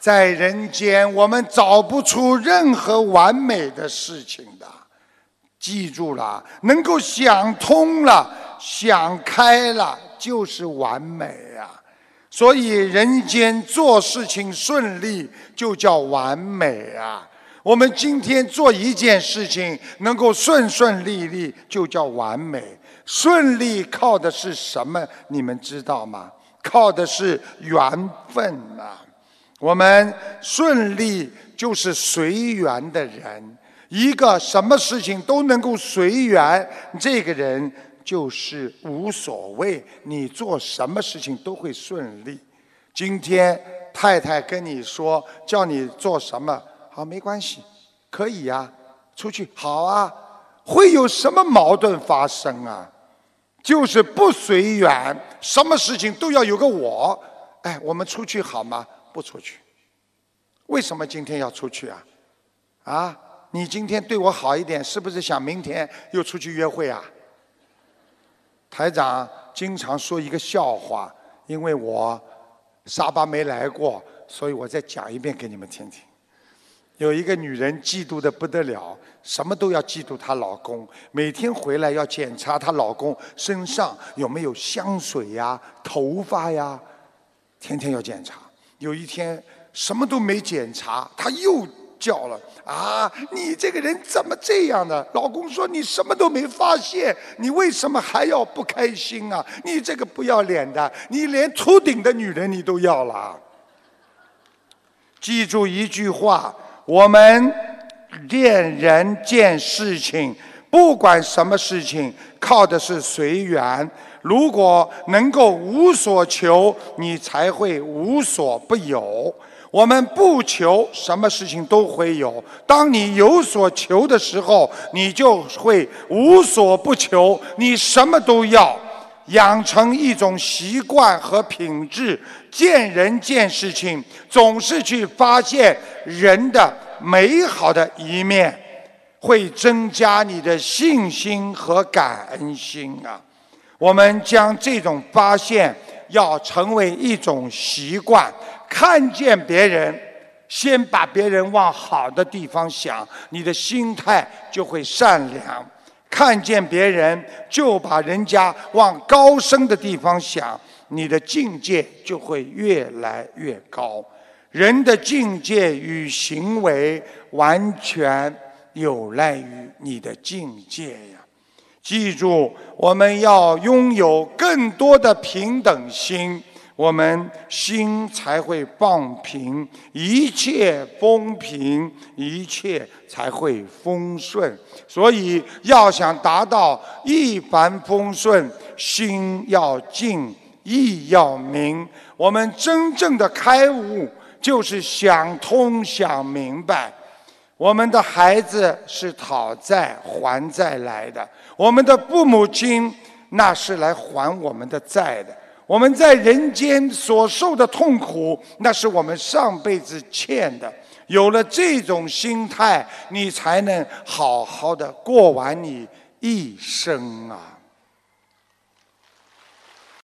在人间，我们找不出任何完美的事情的。记住了，能够想通了、想开了，就是完美啊！所以，人间做事情顺利，就叫完美啊！我们今天做一件事情能够顺顺利利，就叫完美。顺利靠的是什么？你们知道吗？靠的是缘分啊！我们顺利就是随缘的人，一个什么事情都能够随缘，这个人就是无所谓。你做什么事情都会顺利。今天太太跟你说，叫你做什么？好，没关系，可以呀，出去好啊，会有什么矛盾发生啊？就是不随缘，什么事情都要有个我。哎，我们出去好吗？不出去。为什么今天要出去啊？啊，你今天对我好一点，是不是想明天又出去约会啊？台长经常说一个笑话，因为我沙巴没来过，所以我再讲一遍给你们听听。有一个女人嫉妒的不得了，什么都要嫉妒她老公，每天回来要检查她老公身上有没有香水呀、头发呀，天天要检查。有一天什么都没检查，他又叫了：“啊，你这个人怎么这样呢？”老公说：“你什么都没发现，你为什么还要不开心啊？你这个不要脸的，你连秃顶的女人你都要了。”记住一句话。我们见人见事情，不管什么事情，靠的是随缘。如果能够无所求，你才会无所不有。我们不求，什么事情都会有。当你有所求的时候，你就会无所不求，你什么都要。养成一种习惯和品质，见人见事情，总是去发现人的美好的一面，会增加你的信心和感恩心啊！我们将这种发现要成为一种习惯，看见别人，先把别人往好的地方想，你的心态就会善良。看见别人就把人家往高深的地方想，你的境界就会越来越高。人的境界与行为完全有赖于你的境界呀！记住，我们要拥有更多的平等心。我们心才会放平，一切风平，一切才会风顺。所以，要想达到一帆风顺，心要静，意要明。我们真正的开悟，就是想通、想明白。我们的孩子是讨债还债来的，我们的父母亲那是来还我们的债的。我们在人间所受的痛苦，那是我们上辈子欠的。有了这种心态，你才能好好的过完你一生啊。